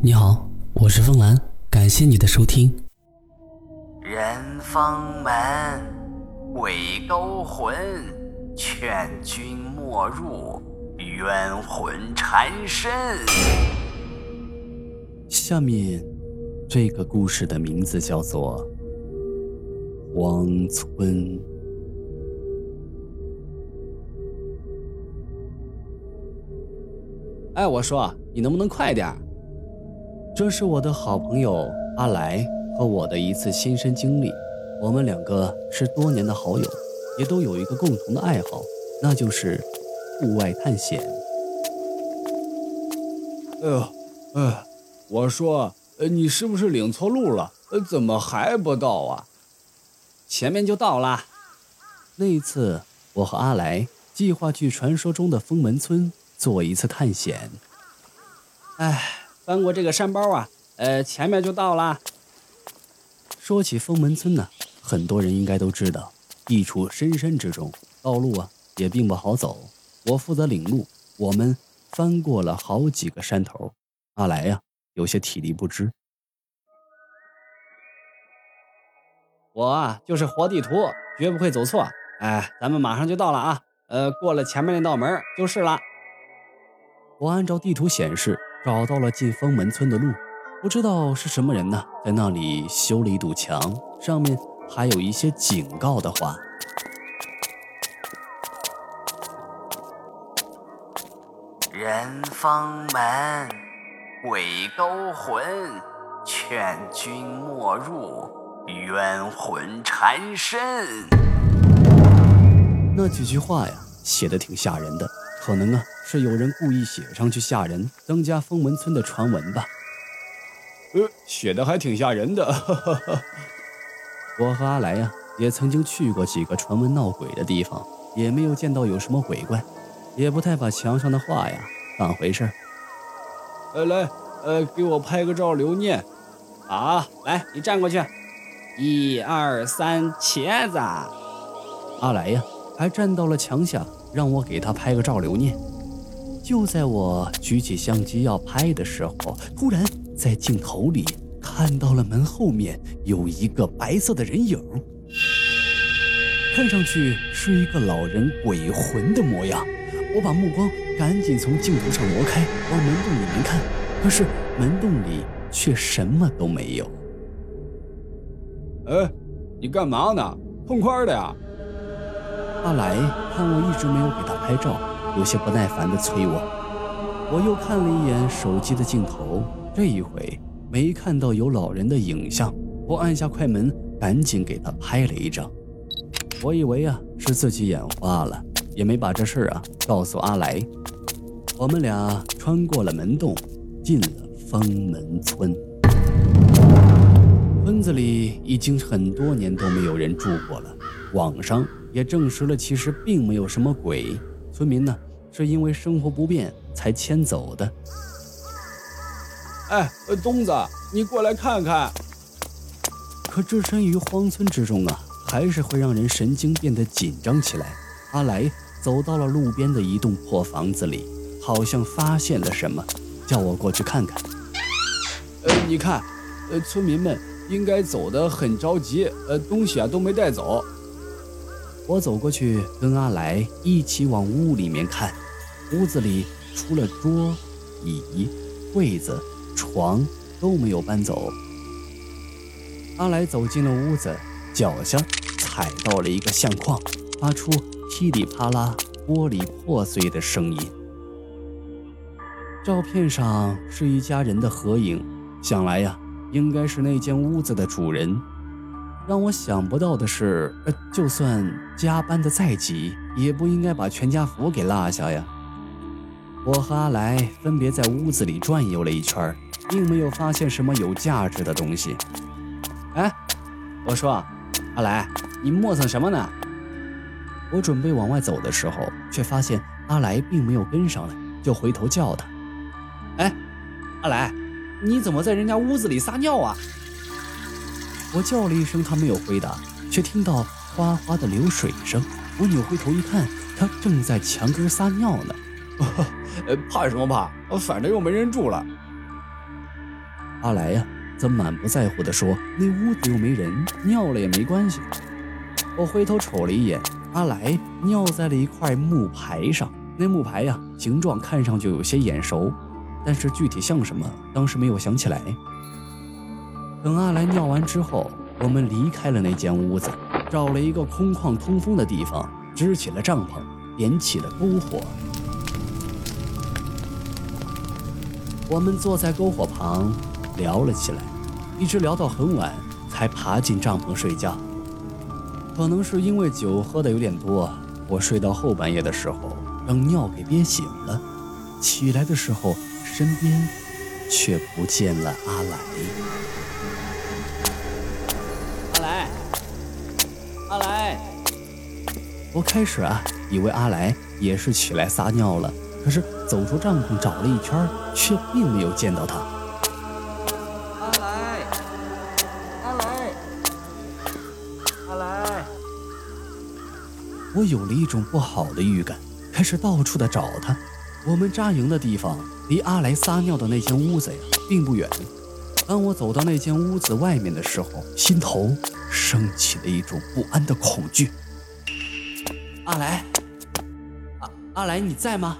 你好，我是风兰，感谢你的收听。人封门，鬼勾魂，劝君莫入，冤魂缠身。下面这个故事的名字叫做《荒村》。哎，我说，你能不能快点？这是我的好朋友阿来和我的一次亲身经历。我们两个是多年的好友，也都有一个共同的爱好，那就是户外探险。哎呦，哎，我说，呃，你是不是领错路了？呃，怎么还不到啊？前面就到了。那一次，我和阿来计划去传说中的封门村做一次探险。哎。翻过这个山包啊，呃，前面就到了。说起封门村呢，很多人应该都知道，地处深山之中，道路啊也并不好走。我负责领路，我们翻过了好几个山头。阿来呀，有些体力不支。我啊，就是活地图，绝不会走错。哎，咱们马上就到了啊，呃，过了前面那道门就是了。我按照地图显示。找到了进封门村的路，不知道是什么人呢，在那里修了一堵墙，上面还有一些警告的话：“人封门，鬼勾魂，劝君莫入，冤魂缠身。”那几句话呀，写的挺吓人的。可能啊，是有人故意写上去吓人，增加封门村的传闻吧。呃，写的还挺吓人的。我和阿来呀，也曾经去过几个传闻闹鬼的地方，也没有见到有什么鬼怪，也不太把墙上的话呀当回事儿。呃，来，呃，给我拍个照留念。好，来，你站过去。一二三，茄子。阿来呀，还站到了墙下。让我给他拍个照留念。就在我举起相机要拍的时候，突然在镜头里看到了门后面有一个白色的人影，看上去是一个老人鬼魂的模样。我把目光赶紧从镜头上挪开，往门洞里面看，可是门洞里却什么都没有。哎，你干嘛呢？痛快的呀！阿来看我一直没有给他拍照，有些不耐烦地催我。我又看了一眼手机的镜头，这一回没看到有老人的影像。我按下快门，赶紧给他拍了一张。我以为啊是自己眼花了，也没把这事儿啊告诉阿来。我们俩穿过了门洞，进了封门村。村子里已经很多年都没有人住过了，网上。也证实了，其实并没有什么鬼。村民呢，是因为生活不便才迁走的。哎，东子，你过来看看。可置身于荒村之中啊，还是会让人神经变得紧张起来。阿来走到了路边的一栋破房子里，好像发现了什么，叫我过去看看。呃，你看，呃，村民们应该走得很着急，呃，东西啊都没带走。我走过去，跟阿来一起往屋里面看。屋子里除了桌、椅、柜子、床都没有搬走。阿来走进了屋子，脚下踩到了一个相框，发出噼里啪啦玻璃破碎的声音。照片上是一家人的合影，想来呀，应该是那间屋子的主人。让我想不到的是，就算加班的再急，也不应该把全家福给落下呀。我和阿来分别在屋子里转悠了一圈，并没有发现什么有价值的东西。哎，我说，阿来，你磨蹭什么呢？我准备往外走的时候，却发现阿来并没有跟上来，就回头叫他：“哎，阿来，你怎么在人家屋子里撒尿啊？”我叫了一声，他没有回答，却听到哗哗的流水声。我扭回头一看，他正在墙根撒尿呢。呃，怕什么怕？反正又没人住了。阿来呀，则满不在乎地说：“那屋子又没人，尿了也没关系。”我回头瞅了一眼，阿来尿在了一块木牌上。那木牌呀，形状看上去有些眼熟，但是具体像什么，当时没有想起来。等阿来尿完之后，我们离开了那间屋子，找了一个空旷通风的地方，支起了帐篷，点起了篝火。我们坐在篝火旁聊了起来，一直聊到很晚，才爬进帐篷睡觉。可能是因为酒喝的有点多，我睡到后半夜的时候，让尿给憋醒了。起来的时候，身边却不见了阿来。阿来！我开始啊，以为阿来也是起来撒尿了。可是走出帐篷找了一圈，却并没有见到他。阿来，阿来，阿来！我有了一种不好的预感，开始到处的找他。我们扎营的地方离阿来撒尿的那间屋子呀，并不远。当我走到那间屋子外面的时候，心头升起了一种不安的恐惧。阿来，阿阿来，你在吗？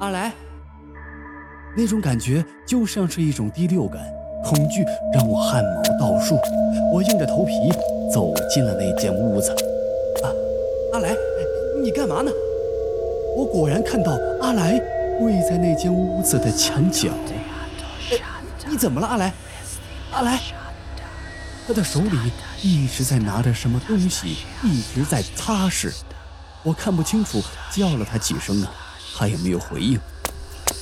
阿来，那种感觉就像是一种第六感，恐惧让我汗毛倒竖。我硬着头皮走进了那间屋子。啊，阿来，你干嘛呢？我果然看到阿来跪在那间屋子的墙角。怎么了，阿来？阿来，他的手里一直在拿着什么东西，一直在擦拭。我看不清楚，叫了他几声啊。他也没有回应，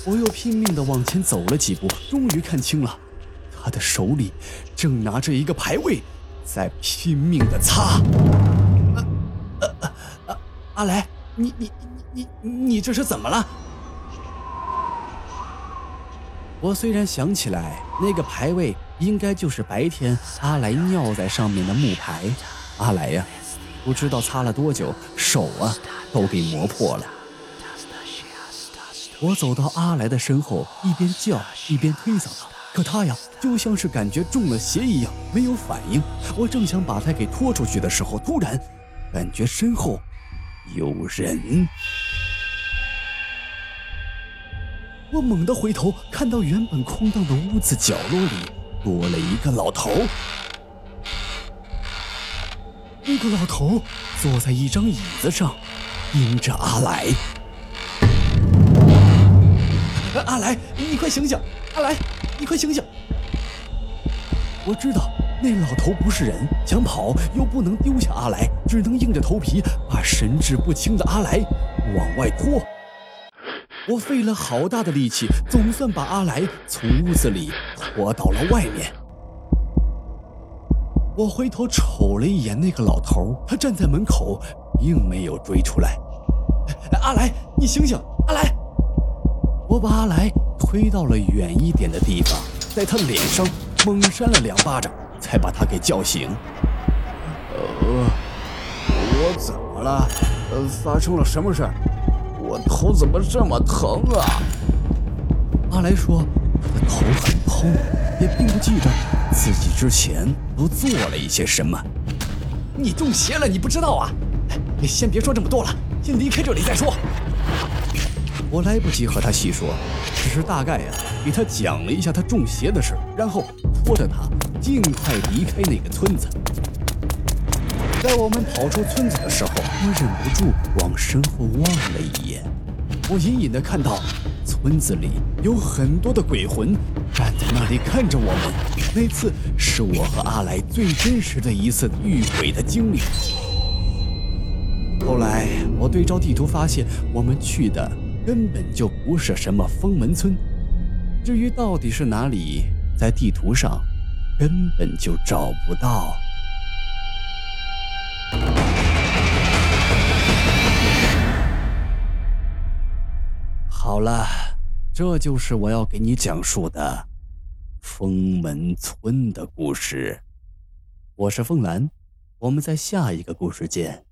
我又拼命地往前走了几步，终于看清了，他的手里正拿着一个牌位，在拼命地擦。阿来，你你你你你这是怎么了？我虽然想起来那个牌位应该就是白天阿来尿在上面的木牌，阿来呀，不知道擦了多久，手啊都给磨破了。我走到阿来的身后，一边叫一边推搡他，可他呀，就像是感觉中了邪一样，没有反应。我正想把他给拖出去的时候，突然感觉身后有人。我猛地回头，看到原本空荡的屋子角落里多了一个老头。那个老头坐在一张椅子上，盯着阿来。阿来，你快醒醒！阿来，你快醒醒！我知道那老头不是人，想跑又不能丢下阿来，只能硬着头皮把神志不清的阿来往外拖。我费了好大的力气，总算把阿来从屋子里拖到了外面。我回头瞅了一眼那个老头，他站在门口，并没有追出来。阿来，你醒醒！阿来！我把阿来推到了远一点的地方，在他脸上猛扇了两巴掌，才把他给叫醒。呃，我怎么了？呃，发生了什么事儿？我头怎么这么疼啊？阿来说，他的头很痛，也并不记得自己之前都做了一些什么。你中邪了，你不知道啊？哎，先别说这么多了，先离开这里再说。我来不及和他细说，只是大概呀给他讲了一下他中邪的事，然后拖着他尽快离开那个村子。在我们跑出村子的时候，我忍不住往身后望了一眼，我隐隐的看到村子里有很多的鬼魂站在那里看着我们。那次是我和阿来最真实的一次遇鬼的经历。后来我对照地图发现，我们去的。根本就不是什么封门村，至于到底是哪里，在地图上根本就找不到。好了，这就是我要给你讲述的封门村的故事。我是凤兰，我们在下一个故事见。